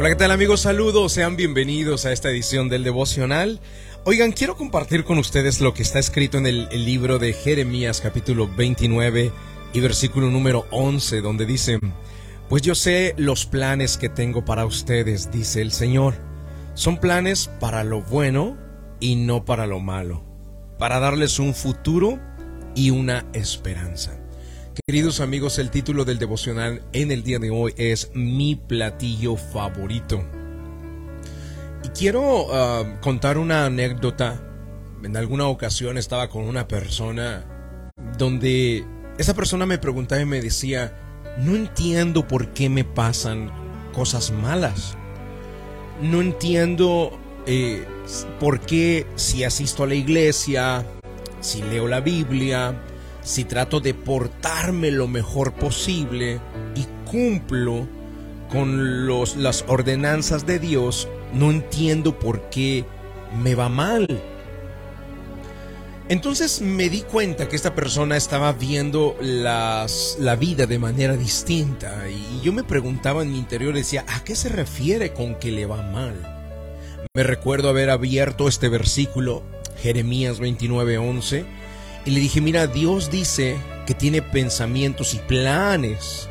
Hola, ¿qué tal amigos? Saludos, sean bienvenidos a esta edición del devocional. Oigan, quiero compartir con ustedes lo que está escrito en el, libro de Jeremías capítulo 29 y versículo número 11, donde dice, Pues yo sé los planes que tengo para ustedes, dice el Señor. Son planes para lo bueno y no para lo malo, para darles un futuro y una esperanza. Queridos amigos, el título del devocional en el día de hoy es Mi platillo favorito. Y quiero uh, contar una anécdota. En alguna ocasión estaba con una persona donde esa persona me preguntaba y me decía, no entiendo por qué me pasan cosas malas. No entiendo eh, por qué si asisto a la iglesia, si leo la Biblia, si trato de portarme lo mejor posible y cumplo con los, las ordenanzas de Dios, no entiendo por qué me va mal. Entonces me di cuenta que esta persona estaba viendo las, la vida de manera distinta y yo me preguntaba en mi interior, decía, ¿a qué se refiere con que le va mal? Me recuerdo haber abierto este versículo, Jeremías 29:11, y le dije, mira, Dios dice que tiene pensamientos y planes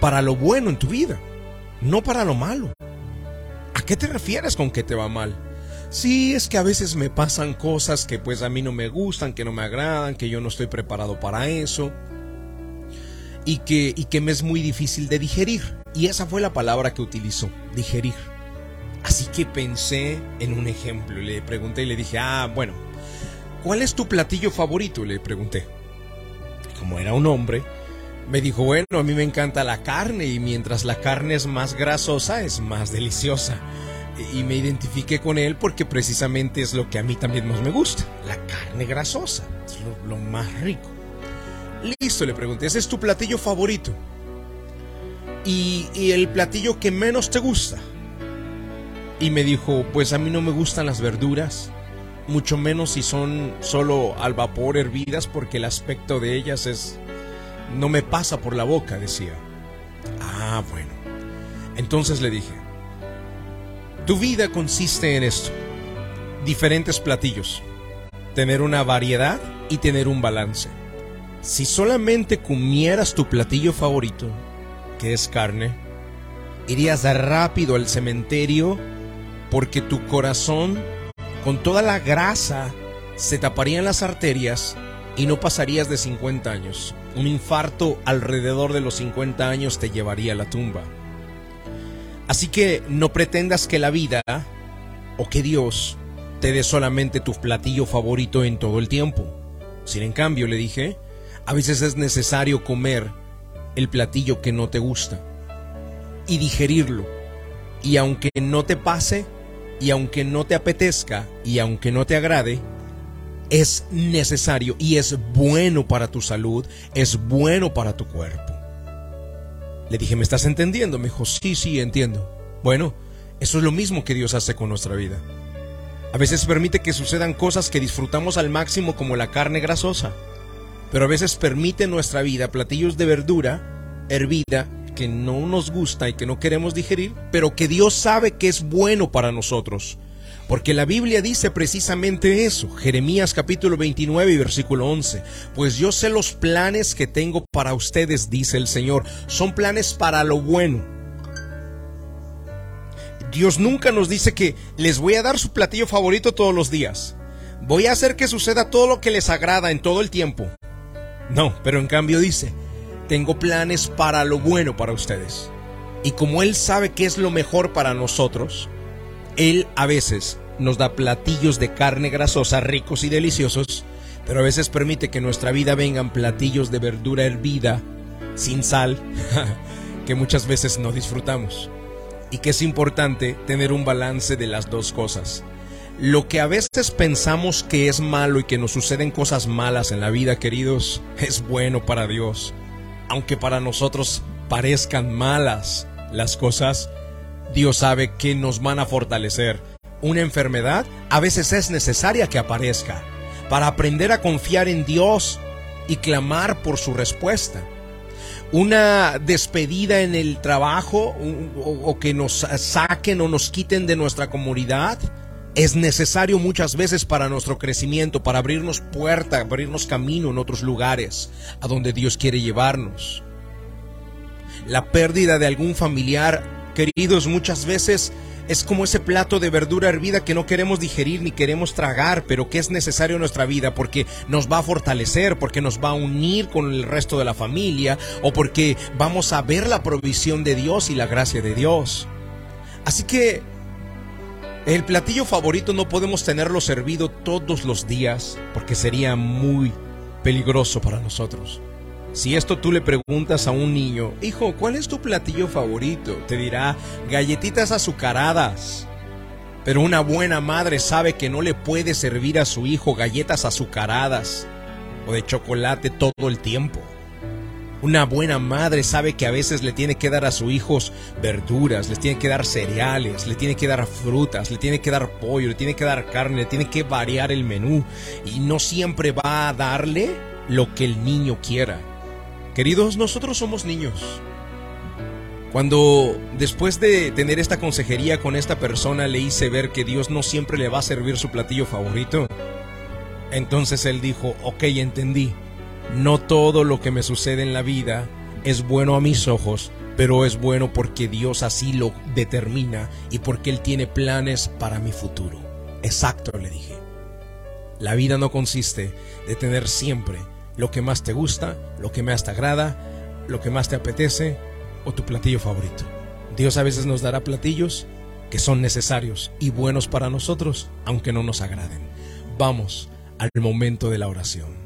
para lo bueno en tu vida, no para lo malo. ¿A qué te refieres con que te va mal? Sí, es que a veces me pasan cosas que pues a mí no me gustan, que no me agradan, que yo no estoy preparado para eso y que, y que me es muy difícil de digerir. Y esa fue la palabra que utilizó, digerir. Así que pensé en un ejemplo, le pregunté y le dije, ah, bueno, ¿cuál es tu platillo favorito? Le pregunté. Como era un hombre, me dijo, bueno, a mí me encanta la carne y mientras la carne es más grasosa, es más deliciosa y me identifiqué con él porque precisamente es lo que a mí también más me gusta, la carne grasosa, es lo, lo, más rico. Listo, le pregunté, ¿ese es tu platillo favorito? ¿Y, ¿Y, el platillo que menos te gusta? Y me dijo, pues a mí no me gustan las verduras, mucho menos si son solo al vapor hervidas porque el aspecto de ellas es... no me pasa por la boca, decía. Ah, bueno. Entonces le dije, tu vida consiste en esto. Diferentes platillos. Tener una variedad y tener un balance. Si solamente comieras tu platillo favorito, que es carne, irías rápido al cementerio porque tu corazón, con toda la grasa, se taparían las arterias y no pasarías de 50 años. Un infarto alrededor de los 50 años te llevaría a la tumba. Así que no pretendas que la vida o que Dios te dé solamente tu platillo favorito en todo el tiempo. Sin en cambio, le dije, a veces es necesario comer el platillo que no te gusta y digerirlo. Y aunque no te pase, y aunque no te apetezca, y aunque no te agrade, es necesario y es bueno para tu salud, es bueno para tu cuerpo. Le dije, ¿me estás entendiendo? Me dijo, sí, sí, entiendo. Bueno, eso es lo mismo que Dios hace con nuestra vida. A veces permite que sucedan cosas que disfrutamos al máximo como la carne grasosa, pero a veces permite nuestra vida platillos de verdura hervida que no nos gusta y que no queremos digerir, pero que Dios sabe que es bueno para nosotros. Porque la Biblia dice precisamente eso, Jeremías capítulo 29 y versículo 11, pues yo sé los planes que tengo para ustedes, dice el Señor, son planes para lo bueno. Dios nunca nos dice que les voy a dar su platillo favorito todos los días. Voy a hacer que suceda todo lo que les agrada en todo el tiempo. No, pero en cambio dice, tengo planes para lo bueno para ustedes. Y como Él sabe que es lo mejor para nosotros, él a veces nos da platillos de carne grasosa ricos y deliciosos, pero a veces permite que en nuestra vida vengan platillos de verdura hervida, sin sal, que muchas veces no disfrutamos. Y que es importante tener un balance de las dos cosas. Lo que a veces pensamos que es malo y que nos suceden cosas malas en la vida, queridos, es bueno para Dios. Aunque para nosotros parezcan malas las cosas, Dios sabe que nos van a fortalecer. Una enfermedad a veces es necesaria que aparezca para aprender a confiar en Dios y clamar por su respuesta. una despedida en el trabajo o, que nos saquen o nos quiten de nuestra comunidad es necesario muchas veces para nuestro crecimiento, para abrirnos puerta, abrirnos camino en otros lugares a donde Dios quiere llevarnos. La pérdida de algún familiar, queridos, muchas veces es como ese plato de verdura hervida que no queremos digerir ni queremos tragar, pero que es necesario en nuestra vida porque nos va a fortalecer, porque nos va a unir con el resto de la familia o porque vamos a ver la provisión de Dios y la gracia de Dios. Así que el platillo favorito no podemos tenerlo servido todos los días porque sería muy peligroso para nosotros. Si esto tú le preguntas a un niño, hijo, ¿cuál es tu platillo favorito? Te dirá galletitas azucaradas. Pero una buena madre sabe que no le puede servir a su hijo galletas azucaradas o de chocolate todo el tiempo. Una buena madre sabe que a veces le tiene que dar a sus hijos verduras, le tiene que dar cereales, le tiene que dar frutas, le tiene que dar pollo, le tiene que dar carne, le tiene que variar el menú y no siempre va a darle lo que el niño quiera. Queridos, nosotros somos niños. Cuando después de tener esta consejería con esta persona le hice ver que Dios no siempre le va a servir su platillo favorito, entonces él dijo, ok, entendí, no todo lo que me sucede en la vida es bueno a mis ojos, pero es bueno porque Dios así lo determina y porque Él tiene planes para mi futuro. Exacto, le dije. La vida no consiste de tener siempre lo que más te gusta, lo que más te agrada, lo que más te apetece o tu platillo favorito. Dios a veces nos dará platillos que son necesarios y buenos para nosotros, aunque no nos agraden. Vamos al momento de la oración.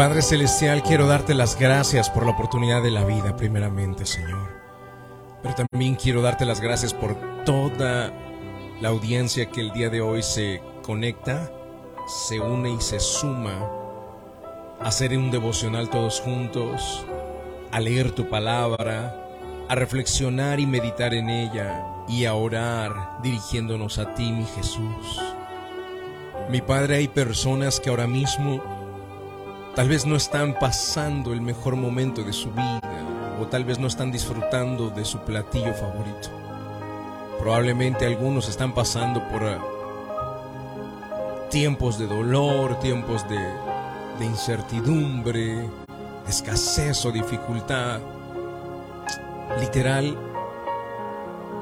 Padre Celestial, quiero darte las gracias por la oportunidad de la vida, primeramente, Señor. Pero también quiero darte las gracias por toda la audiencia que el día de hoy se conecta, se une y se suma hacer un devocional todos juntos, a leer tu palabra, a reflexionar y meditar en ella y a orar dirigiéndonos a ti, mi Jesús. Mi Padre, hay personas que ahora mismo tal vez no están pasando el mejor momento de su vida o tal vez no están disfrutando de su platillo favorito. Probablemente algunos están pasando por ah, tiempos de dolor, tiempos de incertidumbre, de escasez o dificultad. Literal,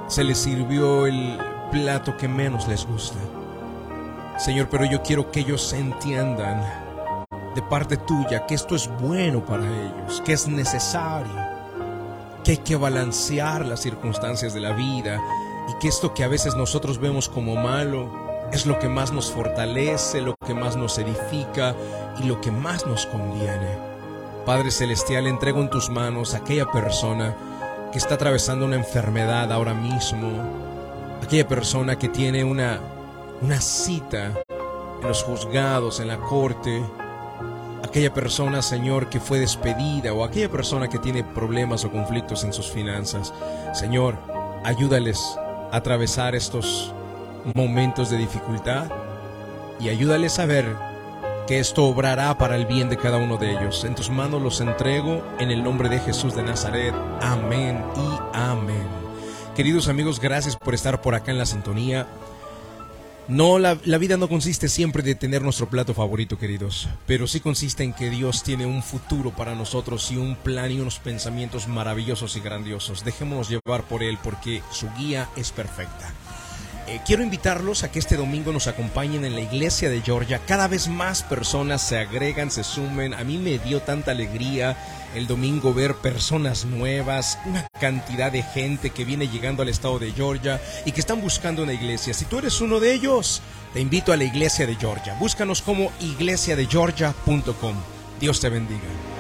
se les sirvió el plato que menos les gusta. Señor, pero yo quiero que ellos entiendan de parte tuya que esto es bueno para ellos, que es necesario, que hay que balancear las circunstancias de la vida y que esto que a veces nosotros vemos como malo, es lo que más nos fortalece, lo que más nos edifica y lo que más nos conviene. Padre Celestial, entrego en tus manos a aquella persona que está atravesando una enfermedad ahora mismo, aquella persona que tiene una, una cita en los juzgados, en la corte, aquella persona, Señor, que fue despedida o aquella persona que tiene problemas o conflictos en sus finanzas. Señor, ayúdales a atravesar estos momentos de dificultad y ayúdales a ver que esto obrará para el bien de cada uno de ellos. En tus manos los entrego en el nombre de Jesús de Nazaret. Amén y amén. Queridos amigos, gracias por estar por acá en la sintonía. No, la, la, vida no consiste siempre de tener nuestro plato favorito, queridos, pero sí consiste en que Dios tiene un futuro para nosotros y un plan y unos pensamientos maravillosos y grandiosos. Dejémonos llevar por Él porque su guía es perfecta. Eh, quiero invitarlos a que este domingo nos acompañen en la iglesia de Georgia. Cada vez más personas se agregan, se sumen. A mí me dio tanta alegría el domingo ver personas nuevas, una cantidad de gente que viene llegando al estado de Georgia y que están buscando una iglesia. Si tú eres uno de ellos, te invito a la iglesia de Georgia. Búscanos como iglesiadegeorgia.com Dios te bendiga.